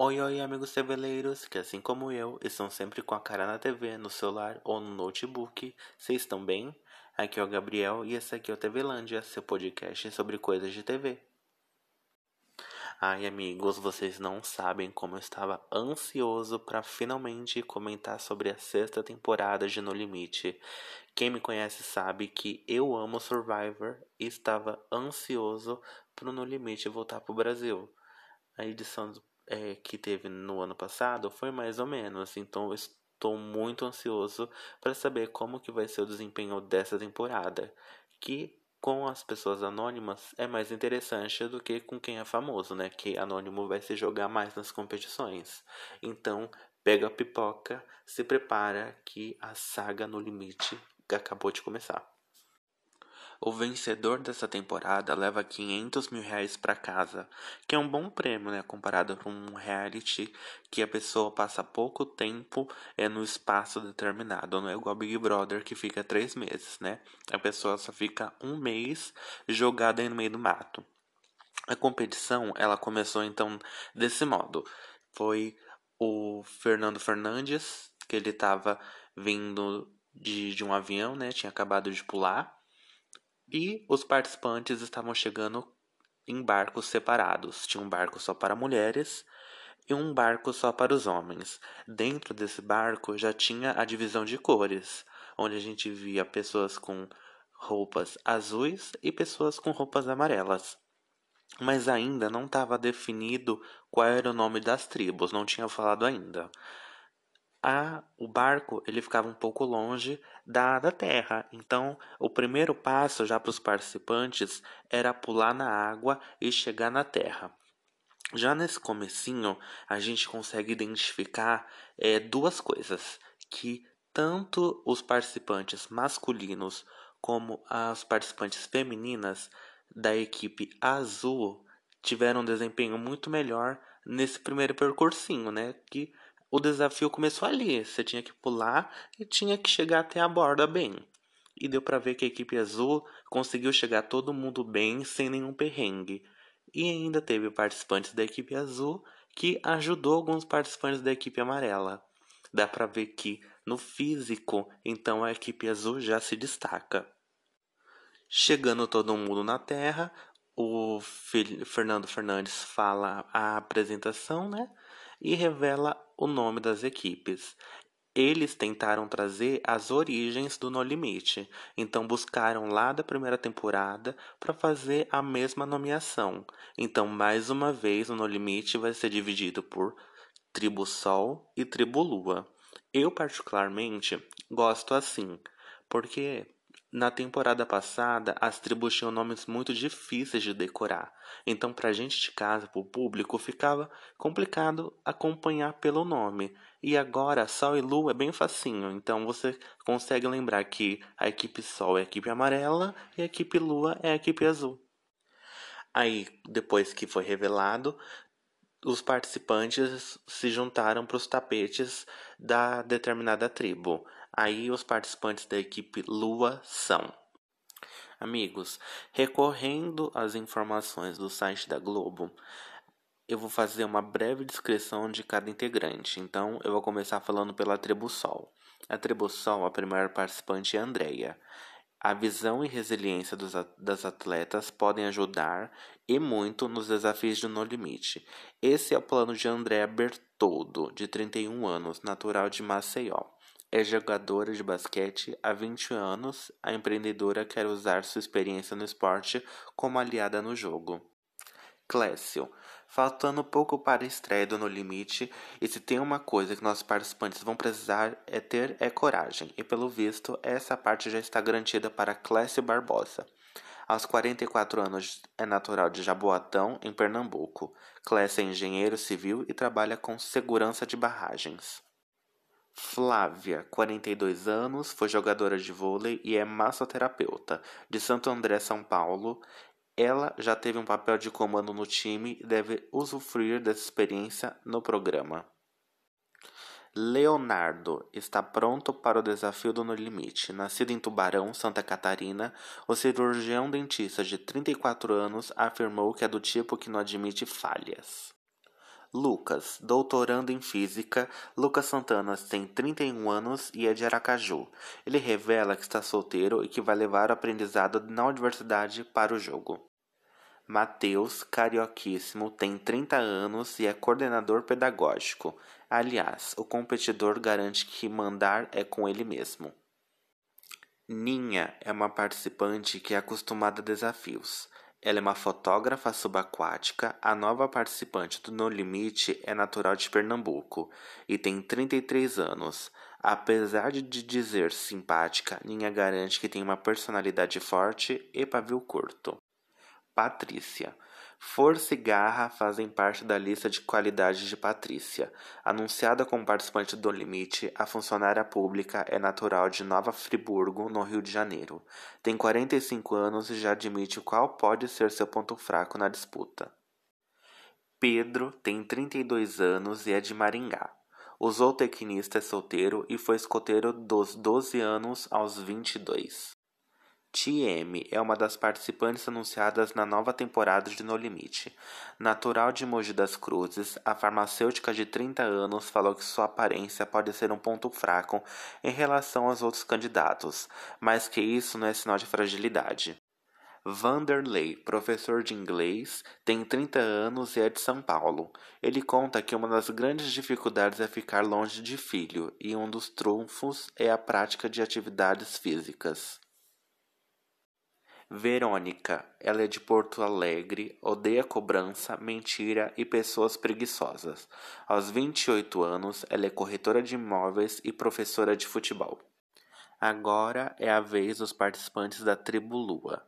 Oi, oi, amigos teveleiros, que assim como eu, estão sempre com a cara na TV, no celular ou no notebook. Vocês estão bem? Aqui é o Gabriel e esse aqui é o TVlândia, seu podcast sobre coisas de TV. Ai, amigos, vocês não sabem como eu estava ansioso para finalmente comentar sobre a sexta temporada de No Limite. Quem me conhece sabe que eu amo Survivor e estava ansioso para o No Limite voltar para o Brasil. A edição do é, que teve no ano passado foi mais ou menos. Então estou muito ansioso para saber como que vai ser o desempenho dessa temporada, que com as pessoas anônimas é mais interessante do que com quem é famoso, né? Que anônimo vai se jogar mais nas competições. Então, pega a pipoca, se prepara que a saga no limite acabou de começar. O vencedor dessa temporada leva 500 mil reais para casa, que é um bom prêmio, né? Comparado com um reality que a pessoa passa pouco tempo é, no espaço determinado. Não é igual Big Brother que fica três meses, né? A pessoa só fica um mês jogada aí no meio do mato. A competição ela começou então desse modo. Foi o Fernando Fernandes, que ele estava vindo de, de um avião, né? Tinha acabado de pular e os participantes estavam chegando em barcos separados. Tinha um barco só para mulheres e um barco só para os homens. Dentro desse barco já tinha a divisão de cores, onde a gente via pessoas com roupas azuis e pessoas com roupas amarelas. Mas ainda não estava definido qual era o nome das tribos, não tinha falado ainda a, o barco ele ficava um pouco longe da, da terra. Então, o primeiro passo já para os participantes era pular na água e chegar na terra. Já nesse comecinho, a gente consegue identificar é, duas coisas que tanto os participantes masculinos como as participantes femininas da equipe azul tiveram um desempenho muito melhor nesse primeiro percursinho, né? Que o desafio começou ali. Você tinha que pular e tinha que chegar até a borda bem. E deu para ver que a equipe azul conseguiu chegar todo mundo bem, sem nenhum perrengue. E ainda teve participantes da equipe azul que ajudou alguns participantes da equipe amarela. Dá para ver que no físico, então a equipe azul já se destaca. Chegando todo mundo na Terra, o Fernando Fernandes fala a apresentação, né? E revela o nome das equipes. Eles tentaram trazer as origens do No Limite, então buscaram lá da primeira temporada para fazer a mesma nomeação. Então, mais uma vez, o No Limite vai ser dividido por Tribo Sol e Tribo Lua. Eu, particularmente, gosto assim, porque na temporada passada, as tribos tinham nomes muito difíceis de decorar, então para gente de casa, para o público, ficava complicado acompanhar pelo nome. E agora, Sol e Lua é bem facinho, então você consegue lembrar que a equipe Sol é a equipe amarela e a equipe Lua é a equipe azul. Aí, depois que foi revelado, os participantes se juntaram para os tapetes da determinada tribo. Aí os participantes da equipe Lua são. Amigos, recorrendo às informações do site da Globo, eu vou fazer uma breve descrição de cada integrante. Então, eu vou começar falando pela tribo Sol. A tribo Sol, a primeira participante é a Andrea. A visão e resiliência dos, das atletas podem ajudar e muito nos desafios de No Limite. Esse é o plano de Andrea Bertoldo, de 31 anos, natural de Maceió. É jogadora de basquete há 20 anos, a empreendedora quer usar sua experiência no esporte como aliada no jogo. Clécio. Faltando pouco para a estreia do No Limite, e se tem uma coisa que nossos participantes vão precisar é ter é coragem, e pelo visto, essa parte já está garantida para Clécio Barbosa. Aos 44 anos, é natural de Jaboatão, em Pernambuco. Clécio é engenheiro civil e trabalha com segurança de barragens. Flávia, 42 anos, foi jogadora de vôlei e é massoterapeuta. De Santo André, São Paulo, ela já teve um papel de comando no time e deve usufruir dessa experiência no programa. Leonardo está pronto para o desafio do No Limite. Nascido em Tubarão, Santa Catarina, o cirurgião dentista de 34 anos afirmou que é do tipo que não admite falhas. Lucas, doutorando em física, Lucas Santana tem 31 anos e é de Aracaju. Ele revela que está solteiro e que vai levar o aprendizado na universidade para o jogo. Mateus, carioquíssimo, tem 30 anos e é coordenador pedagógico. Aliás, o competidor garante que mandar é com ele mesmo. Ninha é uma participante que é acostumada a desafios. Ela é uma fotógrafa subaquática. A nova participante do No Limite é natural de Pernambuco e tem 33 anos. Apesar de dizer simpática, Ninha garante que tem uma personalidade forte e pavio curto. Patrícia. Força e garra fazem parte da lista de qualidades de Patrícia. Anunciada como participante do Limite, a funcionária pública é natural de Nova Friburgo, no Rio de Janeiro. Tem 45 anos e já admite qual pode ser seu ponto fraco na disputa. Pedro tem 32 anos e é de Maringá. O zootecnista é solteiro e foi escoteiro dos 12 anos aos 22. TM é uma das participantes anunciadas na nova temporada de No Limite. Natural de Mogi das Cruzes, a farmacêutica de 30 anos falou que sua aparência pode ser um ponto fraco em relação aos outros candidatos, mas que isso não é sinal de fragilidade. Vanderlei, professor de inglês, tem 30 anos e é de São Paulo. Ele conta que uma das grandes dificuldades é ficar longe de filho, e um dos trunfos é a prática de atividades físicas. Verônica, ela é de Porto Alegre, odeia cobrança, mentira e pessoas preguiçosas. Aos 28 anos, ela é corretora de imóveis e professora de futebol. Agora é a vez dos participantes da Tribo Lua.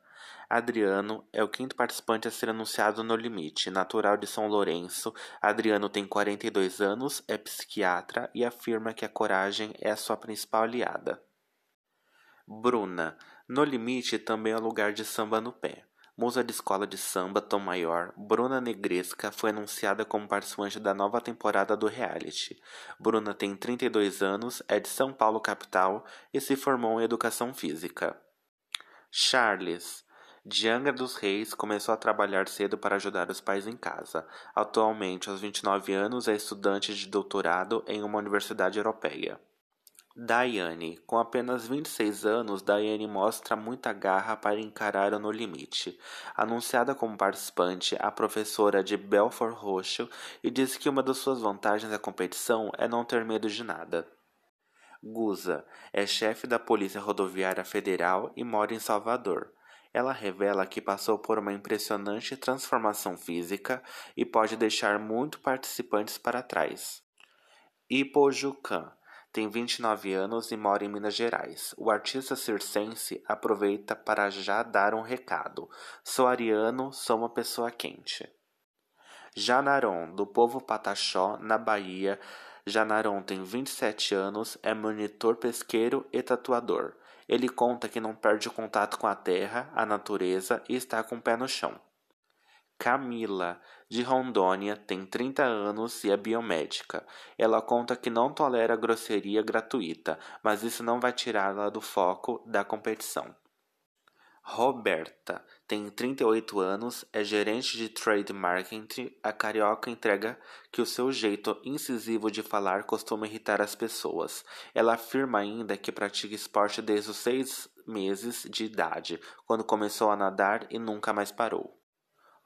Adriano é o quinto participante a ser anunciado no limite. Natural de São Lourenço, Adriano tem 42 anos, é psiquiatra e afirma que a coragem é a sua principal aliada. Bruna, no limite também é lugar de samba no pé. Musa de escola de samba Tom Maior, Bruna Negresca foi anunciada como participante da nova temporada do reality. Bruna tem 32 anos, é de São Paulo capital e se formou em educação física. Charles, de Angra dos Reis, começou a trabalhar cedo para ajudar os pais em casa. Atualmente, aos 29 anos, é estudante de doutorado em uma universidade europeia. Daiane. Com apenas 26 anos, Daiane mostra muita garra para encarar o No Limite. Anunciada como participante, a professora de Belfort Roxo e diz que uma das suas vantagens da competição é não ter medo de nada. Guza é chefe da Polícia Rodoviária Federal e mora em Salvador. Ela revela que passou por uma impressionante transformação física e pode deixar muito participantes para trás. Ipojucan tem 29 anos e mora em Minas Gerais. O artista circense aproveita para já dar um recado. Sou ariano, sou uma pessoa quente. Janaron, do povo Pataxó, na Bahia. Janaron tem 27 anos, é monitor pesqueiro e tatuador. Ele conta que não perde o contato com a terra, a natureza e está com o pé no chão. Camila, de Rondônia, tem 30 anos e é biomédica. Ela conta que não tolera grosseria gratuita, mas isso não vai tirá-la do foco da competição. Roberta tem 38 anos, é gerente de trade marketing. A carioca entrega que o seu jeito incisivo de falar costuma irritar as pessoas. Ela afirma ainda que pratica esporte desde os seis meses de idade, quando começou a nadar e nunca mais parou.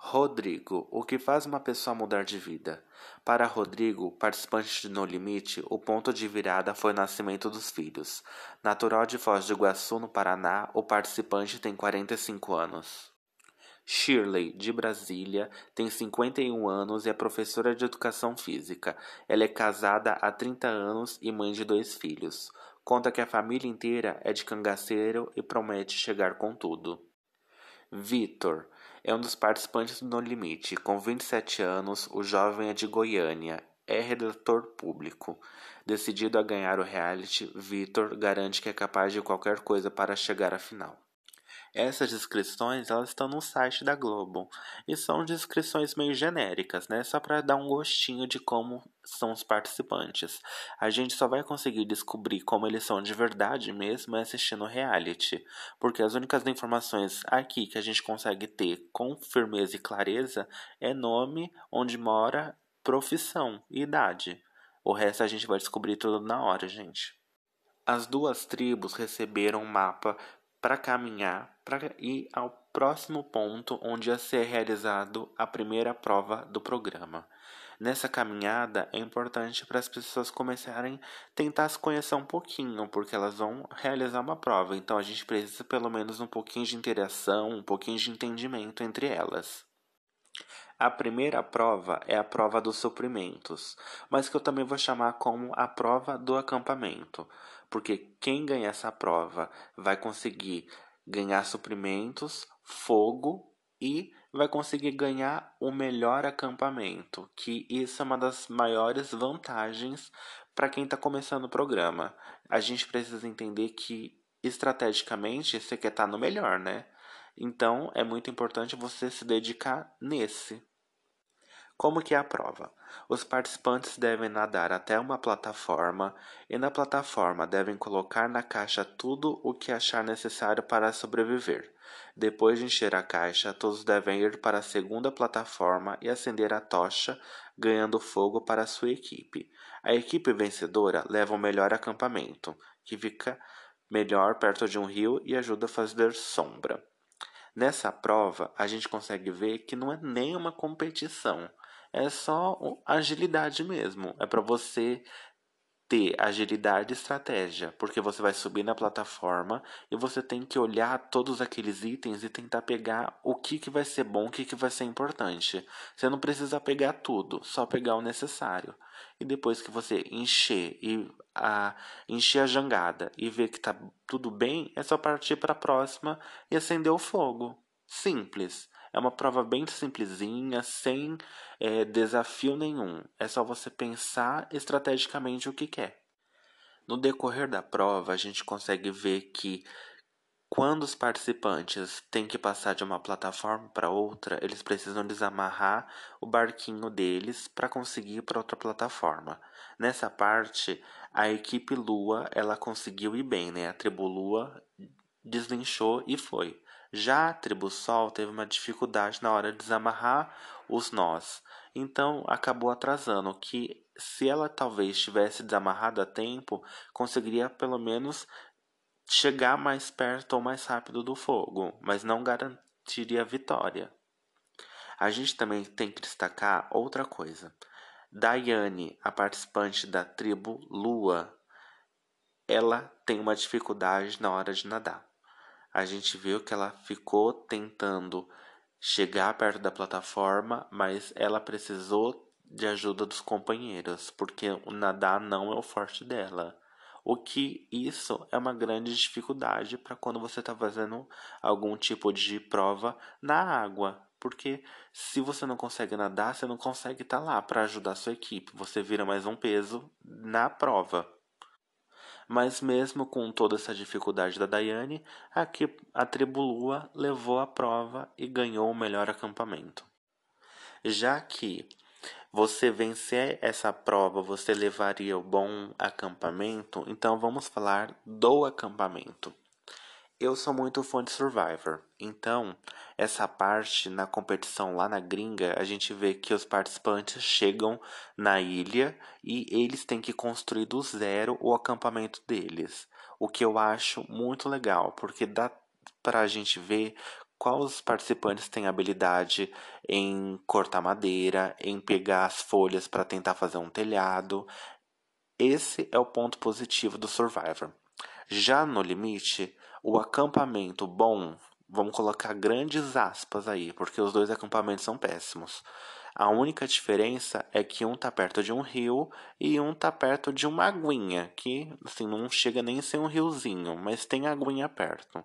Rodrigo, o que faz uma pessoa mudar de vida? Para Rodrigo, participante de No Limite, o ponto de virada foi o nascimento dos filhos. Natural de Foz do Iguaçu, no Paraná, o participante tem 45 anos. Shirley, de Brasília, tem 51 anos e é professora de educação física. Ela é casada há 30 anos e mãe de dois filhos. Conta que a família inteira é de cangaceiro e promete chegar com tudo. Vitor, é um dos participantes do No Limite. Com 27 anos, o jovem é de Goiânia, é redator público. Decidido a ganhar o reality, Vitor garante que é capaz de qualquer coisa para chegar à final. Essas descrições elas estão no site da Globo e são descrições meio genéricas, né? Só para dar um gostinho de como são os participantes. A gente só vai conseguir descobrir como eles são de verdade mesmo assistindo reality, porque as únicas informações aqui que a gente consegue ter com firmeza e clareza é nome, onde mora profissão e idade. O resto a gente vai descobrir tudo na hora, gente. As duas tribos receberam um mapa para caminhar para ir ao próximo ponto onde ia ser realizado a primeira prova do programa. Nessa caminhada é importante para as pessoas começarem a tentar se conhecer um pouquinho, porque elas vão realizar uma prova. Então a gente precisa pelo menos um pouquinho de interação, um pouquinho de entendimento entre elas. A primeira prova é a prova dos suprimentos, mas que eu também vou chamar como a prova do acampamento, porque quem ganhar essa prova vai conseguir ganhar suprimentos, fogo e vai conseguir ganhar o melhor acampamento, que isso é uma das maiores vantagens para quem está começando o programa. A gente precisa entender que estrategicamente você quer estar tá no melhor, né? Então é muito importante você se dedicar nesse. Como que é a prova? Os participantes devem nadar até uma plataforma e na plataforma devem colocar na caixa tudo o que achar necessário para sobreviver. Depois de encher a caixa, todos devem ir para a segunda plataforma e acender a tocha, ganhando fogo para a sua equipe. A equipe vencedora leva o melhor acampamento, que fica melhor perto de um rio e ajuda a fazer sombra. Nessa prova, a gente consegue ver que não é nem uma competição, é só agilidade mesmo. É para você ter agilidade e estratégia, porque você vai subir na plataforma e você tem que olhar todos aqueles itens e tentar pegar o que, que vai ser bom, o que, que vai ser importante. Você não precisa pegar tudo, só pegar o necessário. E depois que você encher e a encher a jangada e ver que tá tudo bem, é só partir para a próxima e acender o fogo. Simples. É uma prova bem simplesinha, sem é, desafio nenhum. É só você pensar estrategicamente o que quer. No decorrer da prova, a gente consegue ver que quando os participantes têm que passar de uma plataforma para outra, eles precisam desamarrar o barquinho deles para conseguir ir para outra plataforma. Nessa parte, a equipe Lua ela conseguiu ir bem, né? A tribo Lua deslinchou e foi. Já a tribo Sol teve uma dificuldade na hora de desamarrar os nós, então acabou atrasando, que se ela talvez tivesse desamarrado a tempo, conseguiria pelo menos chegar mais perto ou mais rápido do fogo, mas não garantiria a vitória. A gente também tem que destacar outra coisa. Daiane, a participante da tribo Lua, ela tem uma dificuldade na hora de nadar a gente viu que ela ficou tentando chegar perto da plataforma, mas ela precisou de ajuda dos companheiros, porque o nadar não é o forte dela. O que isso é uma grande dificuldade para quando você está fazendo algum tipo de prova na água. Porque se você não consegue nadar, você não consegue estar tá lá para ajudar a sua equipe. Você vira mais um peso na prova. Mas mesmo com toda essa dificuldade da Daiane, a tribo Lua levou a prova e ganhou o melhor acampamento. Já que você vencer essa prova, você levaria o bom acampamento, então vamos falar do acampamento. Eu sou muito fã de Survivor, então essa parte na competição lá na gringa, a gente vê que os participantes chegam na ilha e eles têm que construir do zero o acampamento deles. O que eu acho muito legal, porque dá pra gente ver quais participantes têm habilidade em cortar madeira, em pegar as folhas para tentar fazer um telhado. Esse é o ponto positivo do Survivor. Já no limite, o acampamento bom, vamos colocar grandes aspas aí, porque os dois acampamentos são péssimos. A única diferença é que um tá perto de um rio e um tá perto de uma aguinha, que assim não chega nem a ser um riozinho, mas tem aguinha perto.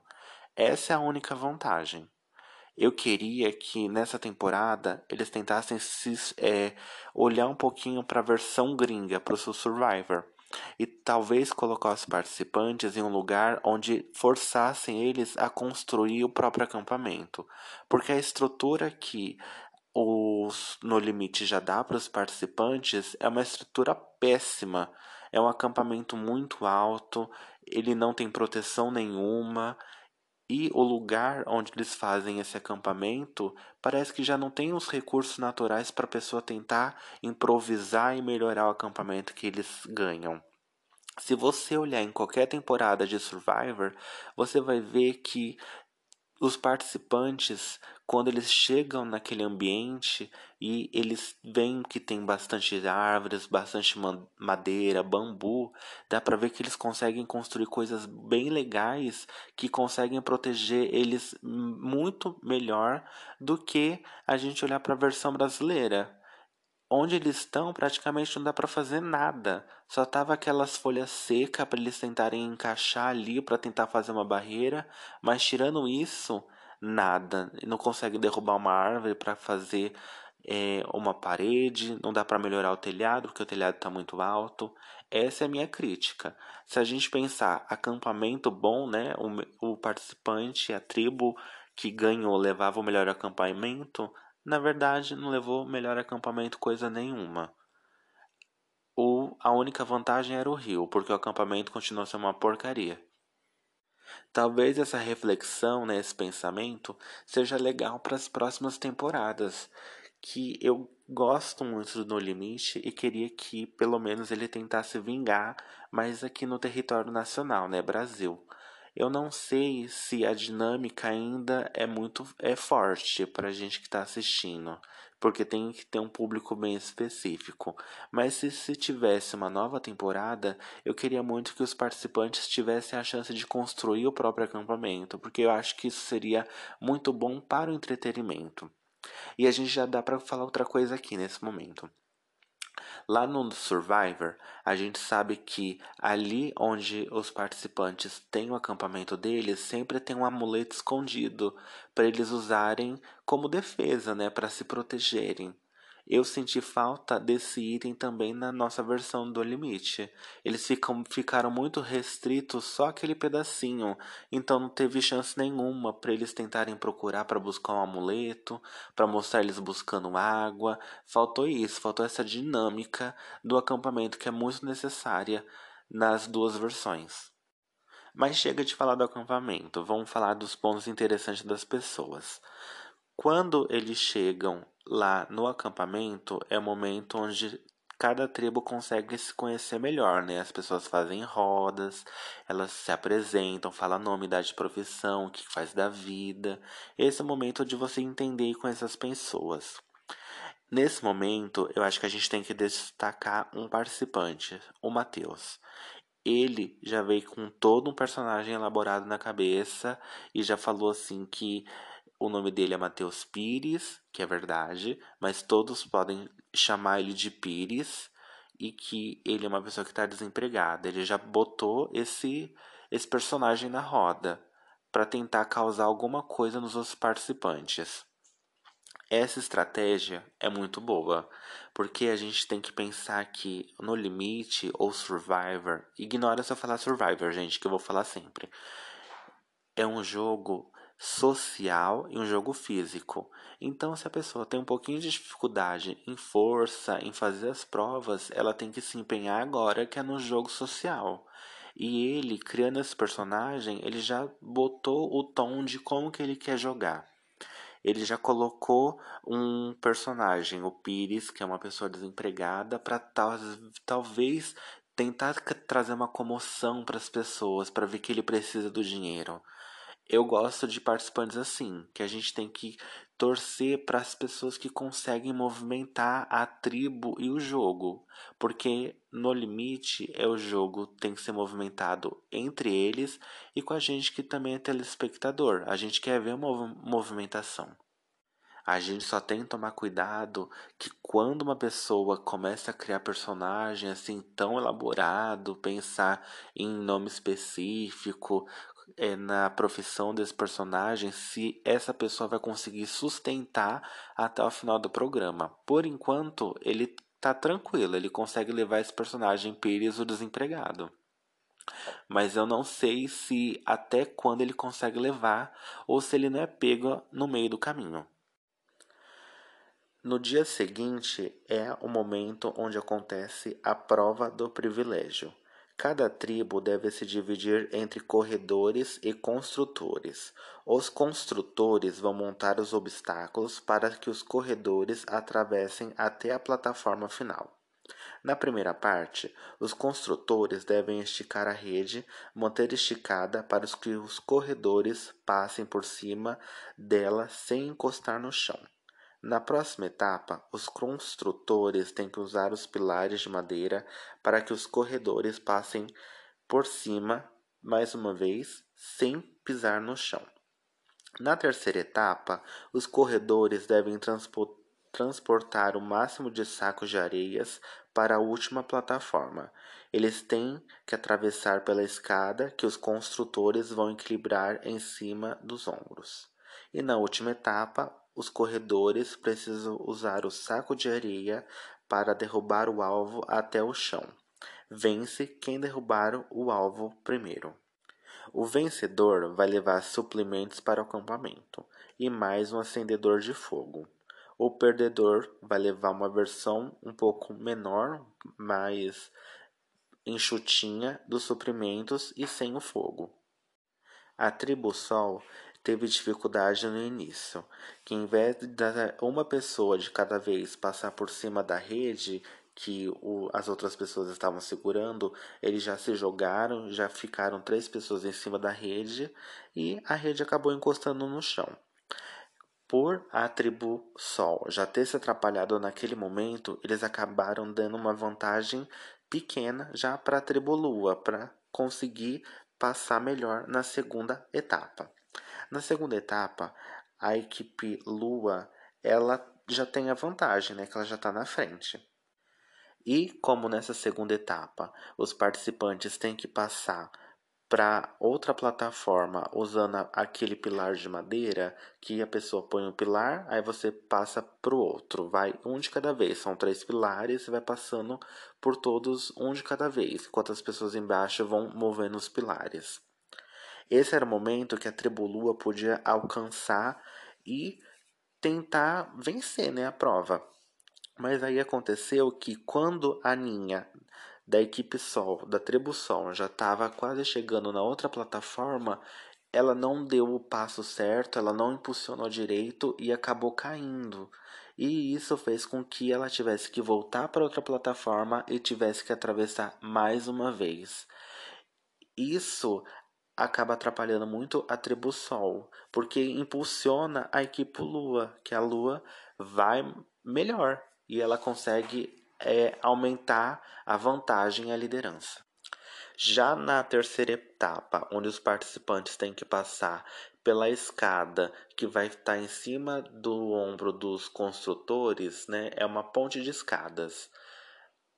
Essa é a única vantagem. Eu queria que nessa temporada eles tentassem se, é, olhar um pouquinho para a versão gringa, para o Survivor e talvez colocar os participantes em um lugar onde forçassem eles a construir o próprio acampamento, porque a estrutura que os No Limite já dá para os participantes é uma estrutura péssima. É um acampamento muito alto, ele não tem proteção nenhuma E o lugar onde eles fazem esse acampamento parece que já não tem os recursos naturais para a pessoa tentar improvisar e melhorar o acampamento que eles ganham. Se você olhar em qualquer temporada de Survivor, você vai ver que os participantes, quando eles chegam naquele ambiente e eles veem que tem bastante árvores, bastante madeira, bambu, dá para ver que eles conseguem construir coisas bem legais que conseguem proteger eles muito melhor do que a gente olhar para a versão brasileira onde eles estão praticamente não dá para fazer nada. Só tava aquelas folhas secas para eles tentarem encaixar ali para tentar fazer uma barreira, mas tirando isso, nada. Não consegue derrubar uma árvore para fazer é, uma parede, não dá para melhorar o telhado porque o telhado está muito alto. Essa é a minha crítica. Se a gente pensar acampamento bom, né, o, o participante, a tribo que ganhou levava o melhor acampamento, na verdade, não levou melhor acampamento coisa nenhuma. Ou a única vantagem era o rio, porque o acampamento continuou sendo uma porcaria. Talvez essa reflexão, né, esse pensamento, seja legal para as próximas temporadas, que eu gosto muito do No Limite e queria que pelo menos ele tentasse vingar, mas aqui no território nacional, né, Brasil. Eu não sei se a dinâmica ainda é muito é forte para a gente que está assistindo, porque tem que ter um público bem específico. Mas se, se tivesse uma nova temporada, eu queria muito que os participantes tivessem a chance de construir o próprio acampamento, porque eu acho que isso seria muito bom para o entretenimento. E a gente já dá para falar outra coisa aqui nesse momento. Lá no Survivor, a gente sabe que ali onde os participantes têm o acampamento deles, sempre tem um amuleto escondido para eles usarem como defesa, né, para se protegerem. Eu senti falta desse item também na nossa versão do limite. Eles ficam, ficaram muito restritos só aquele pedacinho, então não teve chance nenhuma para eles tentarem procurar para buscar um amuleto, para mostrar eles buscando água. Faltou isso, faltou essa dinâmica do acampamento que é muito necessária nas duas versões. Mas chega de falar do acampamento, vamos falar dos pontos interessantes das pessoas. Quando eles chegam lá no acampamento, é o momento onde cada tribo consegue se conhecer melhor, né? As pessoas fazem rodas, elas se apresentam, falam nome, idade, profissão, o que faz da vida. Esse é o momento de você entender e conhecer as pessoas. Nesse momento, eu acho que a gente tem que destacar um participante, o Matheus. Ele já veio com todo um personagem elaborado na cabeça e já falou assim que o nome dele é Matheus Pires, que é verdade, mas todos podem chamar ele de Pires e que ele é uma pessoa que está desempregada. Ele já botou esse esse personagem na roda para tentar causar alguma coisa nos outros participantes. Essa estratégia é muito boa, porque a gente tem que pensar que no limite ou Survivor, ignora se eu falar Survivor, gente, que eu vou falar sempre. É um jogo social e um jogo físico. Então, se a pessoa tem um pouquinho de dificuldade em força, em fazer as provas, ela tem que se empenhar agora que é no jogo social. E ele, criando esse personagem, ele já botou o tom de como que ele quer jogar. Ele já colocou um personagem, o Pires, que é uma pessoa desempregada, para tal, talvez tentar trazer uma comoção para as pessoas, para ver que ele precisa do dinheiro eu gosto de participantes assim, que a gente tem que torcer para as pessoas que conseguem movimentar a tribo e o jogo, porque no limite é o jogo tem que ser movimentado entre eles e com a gente que também é telespectador. A gente quer ver uma movimentação. A gente só tem que tomar cuidado que quando uma pessoa começa a criar personagem assim tão elaborado, pensar em nome específico, é, na profissão desse personagem se essa pessoa vai conseguir sustentar até o final do programa. Por enquanto, ele tá tranquilo, ele consegue levar esse personagem Pires o desempregado. Mas eu não sei se até quando ele consegue levar ou se ele não é pego no meio do caminho. No dia seguinte é o momento onde acontece a prova do privilégio. Cada tribo deve se dividir entre corredores e construtores. Os construtores vão montar os obstáculos para que os corredores atravessem até a plataforma final. Na primeira parte, os construtores devem esticar a rede, manter esticada para que os corredores passem por cima dela sem encostar no chão. Na próxima etapa, os construtores têm que usar os pilares de madeira para que os corredores passem por cima, mais uma vez, sem pisar no chão. Na terceira etapa, os corredores devem transportar o máximo de sacos de areias para a última plataforma. Eles têm que atravessar pela escada que os construtores vão equilibrar em cima dos ombros. E na última etapa, os corredores precisam usar o saco de areia para derrubar o alvo até o chão. Vence quem derrubar o alvo primeiro. O vencedor vai levar suplementos para o acampamento e mais um acendedor de fogo. O perdedor vai levar uma versão um pouco menor, mais enxutinha dos suprimentos e sem o fogo. A tribo Sol teve dificuldade no início, que em vez de uma pessoa de cada vez passar por cima da rede que o, as outras pessoas estavam segurando, eles já se jogaram, já ficaram três pessoas em cima da rede e a rede acabou encostando no chão. Por a tribo Sol já ter se atrapalhado naquele momento, eles acabaram dando uma vantagem pequena já para a tribo Lua, para conseguir passar melhor na segunda etapa. Na segunda etapa, a equipe Lua ela já tem a vantagem, né, que ela já está na frente. E como nessa segunda etapa os participantes têm que passar para outra plataforma usando aquele pilar de madeira que a pessoa põe um pilar, aí você passa para o outro, vai um de cada vez. São três pilares e vai passando por todos um de cada vez, enquanto as pessoas embaixo vão movendo os pilares. Esse era o momento que a tribo Lua podia alcançar e tentar vencer né, a prova. Mas aí aconteceu que quando a Ninha da equipe Sol, da tribo Sol, já estava quase chegando na outra plataforma, ela não deu o passo certo, ela não impulsionou direito e acabou caindo. E isso fez com que ela tivesse que voltar para outra plataforma e tivesse que atravessar mais uma vez. Isso acaba atrapalhando muito a tribo Sol, porque impulsiona a equipe Lua, que a Lua vai melhor e ela consegue é, aumentar a vantagem e a liderança. Já na terceira etapa, onde os participantes têm que passar pela escada que vai estar em cima do ombro dos construtores, né, é uma ponte de escadas.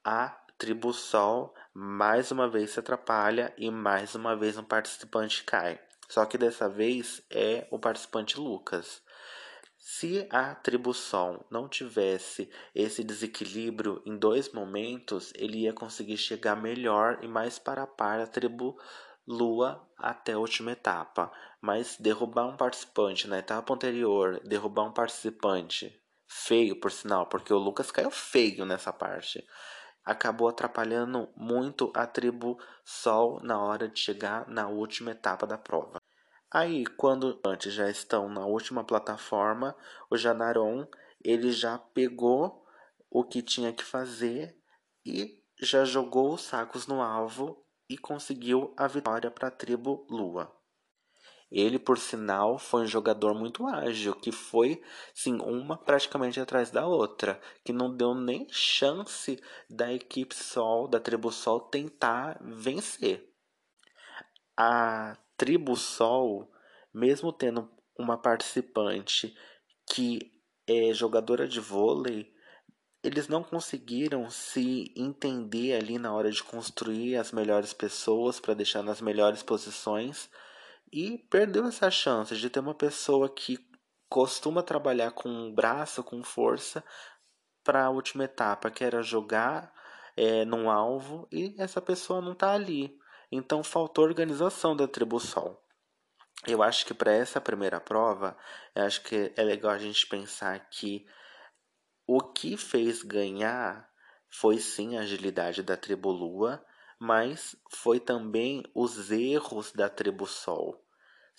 A tribo Sol mais uma vez se atrapalha e mais uma vez um participante cai. Só que dessa vez é o participante Lucas. Se a Sol não tivesse esse desequilíbrio em dois momentos, ele ia conseguir chegar melhor e mais para a par a tribo Lua até a última etapa. Mas derrubar um participante na etapa anterior, derrubar um participante feio, por sinal, porque o Lucas caiu feio nessa parte acabou atrapalhando muito a tribo Sol na hora de chegar na última etapa da prova. Aí, quando antes já estão na última plataforma, o Janaron ele já pegou o que tinha que fazer e já jogou os sacos no alvo e conseguiu a vitória para a tribo Lua. Ele, por sinal, foi um jogador muito ágil, que foi, sim, uma praticamente atrás da outra, que não deu nem chance da equipe Sol, da tribo Sol, tentar vencer. A tribo Sol, mesmo tendo uma participante que é jogadora de vôlei, eles não conseguiram se entender ali na hora de construir as melhores pessoas para deixar nas melhores posições e perdeu essa chance de ter uma pessoa que costuma trabalhar com braço, com força, para a última etapa, que era jogar é, num alvo, e essa pessoa não está ali. Então faltou organização da tribo Sol. Eu acho que para essa primeira prova, eu acho que é legal a gente pensar que o que fez ganhar foi sim a agilidade da tribo Lua, mas foi também os erros da tribo Sol.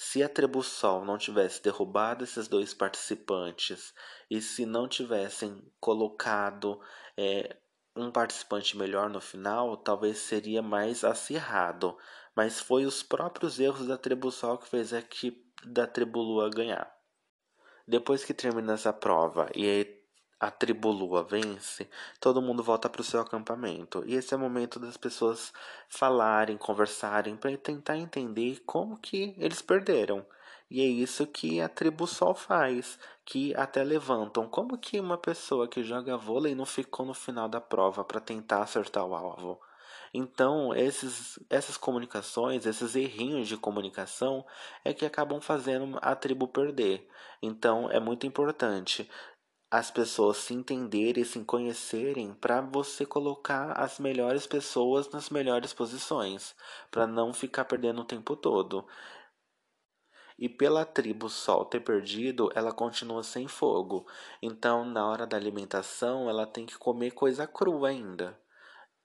Se a tribo Sol não tivesse derrubado esses dois participantes e se não tivessem colocado é, um participante melhor no final, talvez seria mais acirrado. Mas foi os próprios erros da tribo Sol que fez a equipe da tribo Lua ganhar. Depois que termina essa prova e a tribo Lua vence, todo mundo volta para o seu acampamento. E esse é o momento das pessoas falarem, conversarem, para tentar entender como que eles perderam. E é isso que a tribo Sol faz, que até levantam. Como que uma pessoa que joga vôlei não ficou no final da prova para tentar acertar o alvo? Então, esses, essas comunicações, esses errinhos de comunicação é que acabam fazendo a tribo perder. Então, é muito importante as pessoas se entenderem, se conhecerem, para você colocar as melhores pessoas nas melhores posições, para não ficar perdendo o tempo todo. E pela tribo Sol ter perdido, ela continua sem fogo. Então, na hora da alimentação, ela tem que comer coisa crua ainda.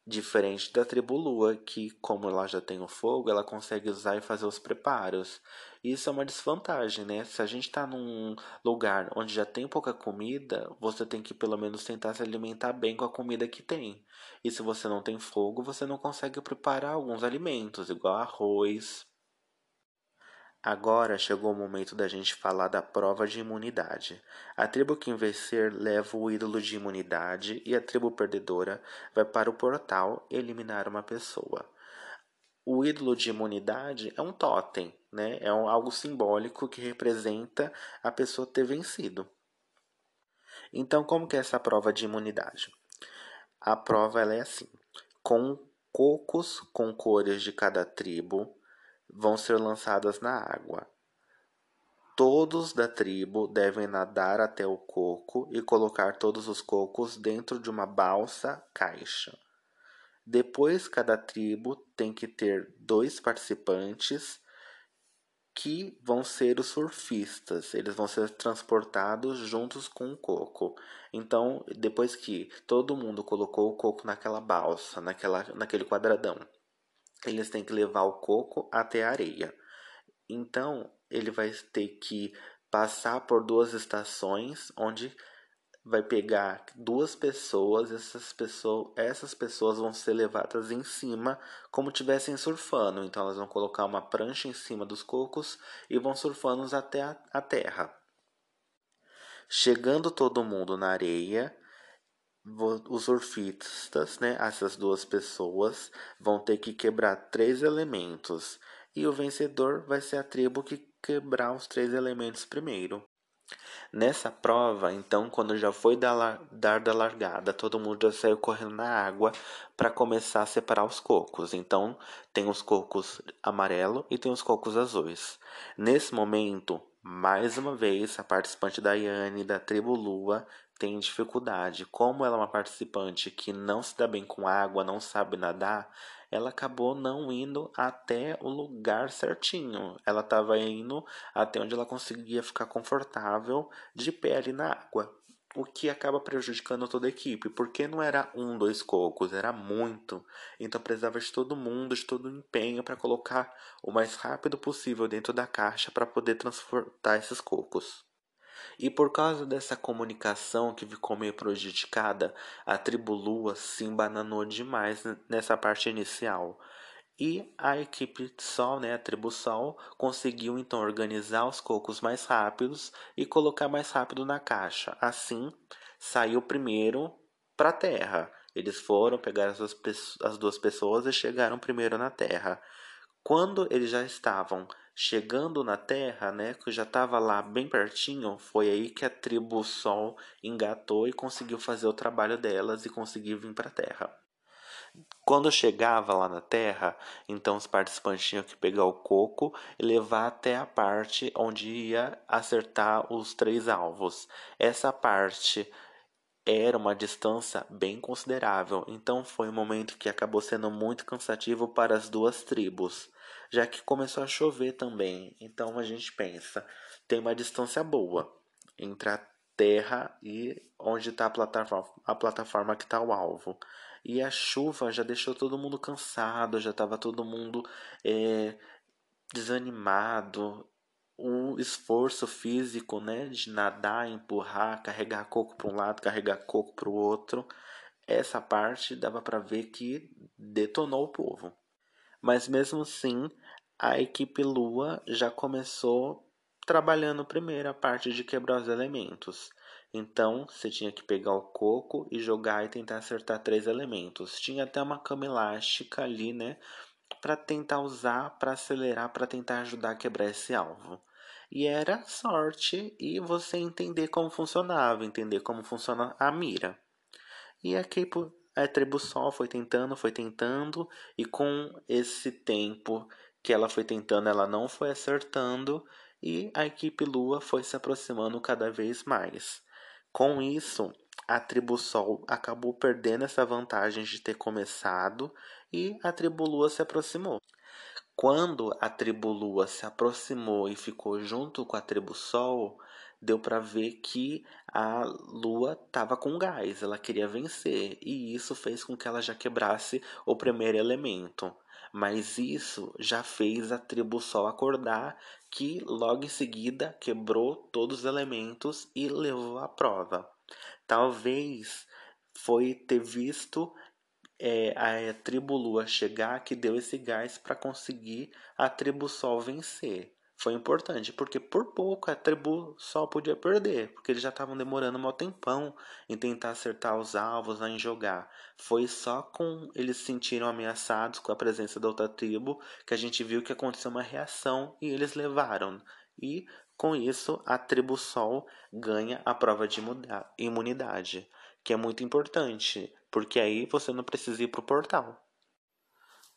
Diferente da tribo Lua, que, como ela já tem o fogo, ela consegue usar e fazer os preparos. Isso é uma desvantagem, né? Se a gente está num lugar onde já tem pouca comida, você tem que pelo menos tentar se alimentar bem com a comida que tem. E se você não tem fogo, você não consegue preparar alguns alimentos, igual arroz, Agora chegou o momento da gente falar da prova de imunidade. A tribo que vencer leva o ídolo de imunidade e a tribo perdedora vai para o portal eliminar uma pessoa. O ídolo de imunidade é um totem, né? é um, algo simbólico que representa a pessoa ter vencido. Então, como que é essa prova de imunidade? A prova ela é assim: com cocos com cores de cada tribo, vão ser lançadas na água. Todos da tribo devem nadar até o coco e colocar todos os cocos dentro de uma balsa caixa. Depois, cada tribo tem que ter dois participantes que vão ser os surfistas. Eles vão ser transportados juntos com o coco. Então, depois que todo mundo colocou o coco naquela balsa, naquela, naquele quadradão, eles têm que levar o coco até a areia. Então, ele vai ter que passar por duas estações onde vai pegar duas pessoas, essas pessoas, essas pessoas vão ser levadas em cima como tivessem surfando. Então elas vão colocar uma prancha em cima dos cocos e vão surfando até a, a terra. Chegando todo mundo na areia, os surfistas, né, essas duas pessoas, vão ter que quebrar três elementos e o vencedor vai ser a tribo que quebrar os três elementos primeiro. Nessa prova, então, quando já foi dar, dar da largada, todo mundo já saiu correndo na água para começar a separar os cocos. Então, tem os cocos amarelo e tem os cocos azuis. Nesse momento, mais uma vez, a participante Daiane da tribo Lua tem dificuldade. Como ela é uma participante que não se dá bem com água, não sabe nadar, ela acabou não indo até o lugar certinho. Ela estava indo até onde ela conseguia ficar confortável de pé ali na água. O que acaba prejudicando toda a equipe, porque não era um, dois cocos, era muito. Então precisava de todo mundo, de todo o empenho para colocar o mais rápido possível dentro da caixa para poder transportar esses cocos. E por causa dessa comunicação que ficou meio prejudicada, a tribo Lua se embananou demais nessa parte inicial. E a equipe Sol, né, a tribo Sol, conseguiu então organizar os cocos mais rápidos e colocar mais rápido na caixa. Assim, saiu primeiro para a Terra. Eles foram pegar as duas, as duas pessoas e chegaram primeiro na Terra. Quando eles já estavam chegando na Terra, né, que já estava lá bem pertinho, foi aí que a tribo Sol engatou e conseguiu fazer o trabalho delas e conseguiu vir para a Terra. Quando chegava lá na Terra, então os participantes tinham que pegar o coco e levar até a parte onde ia acertar os três alvos. Essa parte era uma distância bem considerável, então foi um momento que acabou sendo muito cansativo para as duas tribos já que começou a chover também. Então a gente pensa, tem uma distância boa entre a terra e onde está a plataforma, a plataforma que está o alvo. E a chuva já deixou todo mundo cansado, já estava todo mundo é, desanimado. O esforço físico, né, de nadar, empurrar, carregar coco para um lado, carregar coco para o outro, essa parte dava para ver que detonou o povo. Mas mesmo assim, a equipe Lua já começou trabalhando primeiro a parte de quebrar os elementos. Então, você tinha que pegar o coco e jogar e tentar acertar três elementos. Tinha até uma cama elástica ali, né, para tentar usar para acelerar, para tentar ajudar a quebrar esse alvo. E era sorte e você entender como funcionava, entender como funciona a mira. E aqui a tribo Sol foi tentando, foi tentando, e com esse tempo que ela foi tentando, ela não foi acertando, e a equipe Lua foi se aproximando cada vez mais. Com isso, a tribo Sol acabou perdendo essa vantagem de ter começado e a tribo Lua se aproximou. Quando a tribo Lua se aproximou e ficou junto com a tribo Sol, deu para ver que a Lua estava com gás, ela queria vencer, e isso fez com que ela já quebrasse o primeiro elemento. Mas isso já fez a tribo Sol acordar, que logo em seguida quebrou todos os elementos e levou à prova. Talvez foi ter visto é, a tribo Lua chegar que deu esse gás para conseguir a tribo Sol vencer foi importante, porque por pouco a tribo só podia perder, porque eles já estavam demorando um tempão em tentar acertar os alvos, em jogar. Foi só com eles se sentiram ameaçados com a presença da outra tribo que a gente viu que aconteceu uma reação e eles levaram. E com isso a tribo Sol ganha a prova de imunidade, que é muito importante, porque aí você não precisa ir para o portal.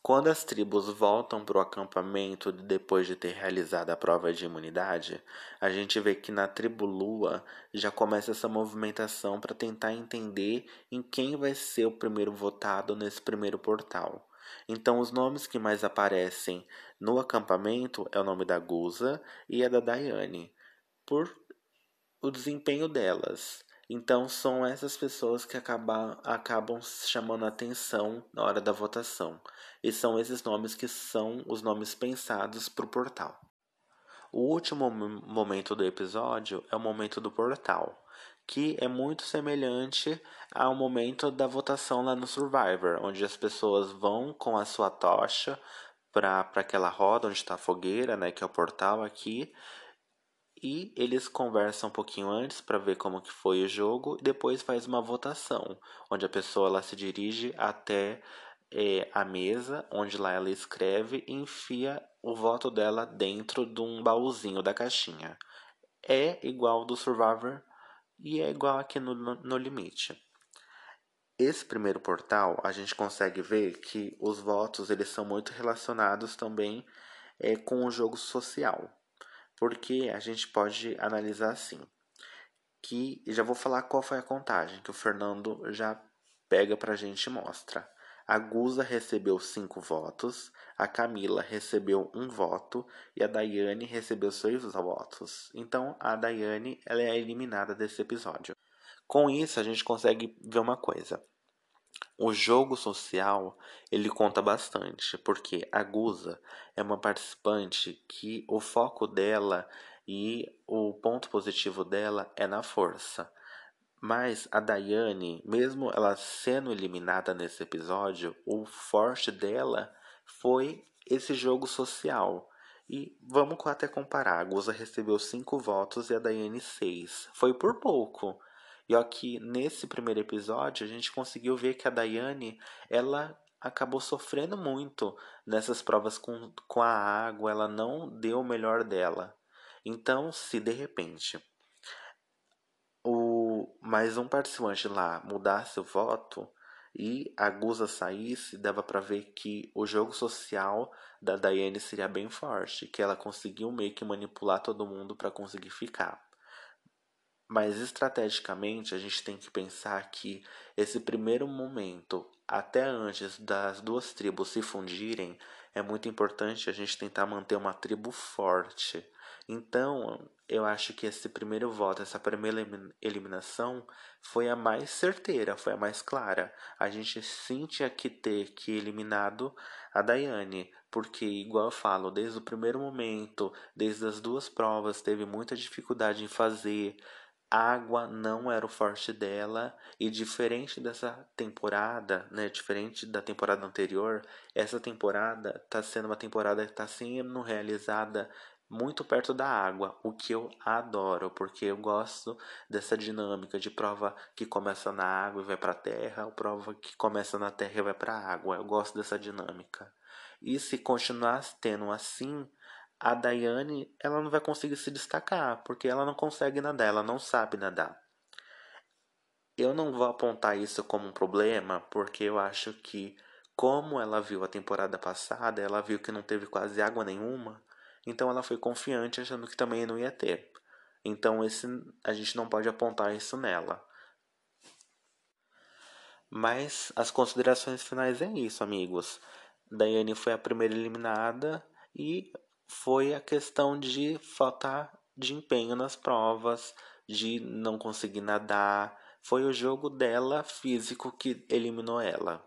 Quando as tribos voltam para o acampamento depois de ter realizado a prova de imunidade, a gente vê que na tribo Lua já começa essa movimentação para tentar entender em quem vai ser o primeiro votado nesse primeiro portal. Então, os nomes que mais aparecem no acampamento é o nome da Guza e a da Daiane, por o desempenho delas. Então, são essas pessoas que acabam, acabam chamando atenção na hora da votação. E são esses nomes que são os nomes pensados para o portal. O último momento do episódio é o momento do portal, que é muito semelhante ao momento da votação lá no Survivor, onde as pessoas vão com a sua tocha para aquela roda onde está a fogueira, né, que é o portal aqui, e eles conversam um pouquinho antes para ver como que foi o jogo e depois faz uma votação, onde a pessoa ela se dirige até é, a mesa, onde lá ela escreve e enfia o voto dela dentro de um baúzinho da caixinha. É igual do Survivor e é igual aqui no, no, limite. Esse primeiro portal, a gente consegue ver que os votos eles são muito relacionados também é, com o jogo social. Porque a gente pode analisar assim, que já vou falar qual foi a contagem que o Fernando já pega pra gente e mostra. A Guza recebeu cinco votos, a Camila recebeu um voto e a Daiane recebeu seis votos. Então a Daiane ela é eliminada desse episódio. Com isso a gente consegue ver uma coisa. O jogo social ele conta bastante, porque a Guza é uma participante que o foco dela e o ponto positivo dela é na força. Mas a Daiane, mesmo ela sendo eliminada nesse episódio, o forte dela foi esse jogo social. E vamos até comparar. A Guza recebeu 5 votos e a Daiane 6. Foi por pouco. E aqui nesse primeiro episódio a gente conseguiu ver que a Daiane ela acabou sofrendo muito nessas provas com, com a água, ela não deu o melhor dela. Então, se de repente o mais um participante lá mudasse o voto e a Guza saísse, dava para ver que o jogo social da Daiane seria bem forte, que ela conseguiu meio que manipular todo mundo para conseguir ficar. Mas estrategicamente a gente tem que pensar que esse primeiro momento, até antes das duas tribos se fundirem, é muito importante a gente tentar manter uma tribo forte. Então, eu acho que esse primeiro voto, essa primeira eliminação, foi a mais certeira, foi a mais clara. A gente sim tinha que ter que eliminado a Daiane, porque, igual eu falo, desde o primeiro momento, desde as duas provas, teve muita dificuldade em fazer. Água não era o forte dela, e diferente dessa temporada, né, diferente da temporada anterior, essa temporada está sendo uma temporada que está sendo realizada muito perto da água, o que eu adoro, porque eu gosto dessa dinâmica de prova que começa na água e vai para a terra, ou prova que começa na terra e vai para a água. Eu gosto dessa dinâmica. E se continuar tendo assim, a Daiane ela não vai conseguir se destacar, porque ela não consegue nadar, ela não sabe nadar. Eu não vou apontar isso como um problema, porque eu acho que como ela viu a temporada passada, ela viu que não teve quase água nenhuma, então ela foi confiante achando que também não ia ter. Então esse a gente não pode apontar isso nela. Mas as considerações finais é isso, amigos. Daiane foi a primeira eliminada e foi a questão de faltar de empenho nas provas, de não conseguir nadar. Foi o jogo dela físico que eliminou ela.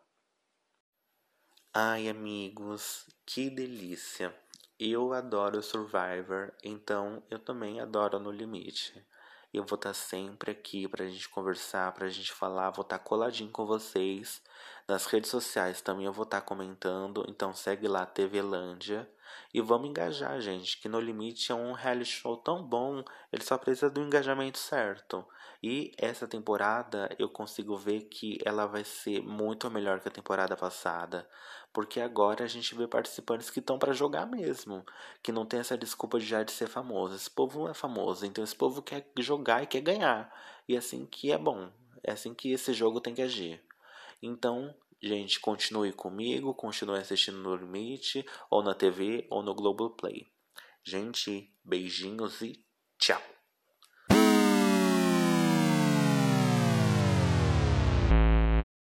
Ai, amigos, que delícia! Eu adoro Survivor, então eu também adoro No Limite. Eu vou estar sempre aqui pra gente conversar, pra gente falar, vou estar coladinho com vocês. Nas redes sociais também eu vou estar comentando, então segue lá TV Lândia. E vamos engajar, gente, que No Limite é um reality show tão bom, ele só precisa do engajamento certo. E essa temporada eu consigo ver que ela vai ser muito melhor que a temporada passada, porque agora a gente vê participantes que estão para jogar mesmo, que não tem essa desculpa de já de ser famoso. Esse povo não é famoso, então esse povo quer jogar e quer ganhar. E é assim que é bom, é assim que esse jogo tem que agir. Então, Gente, continue comigo, continue assistindo no Limite, ou na TV, ou no Globoplay. Gente, beijinhos e tchau!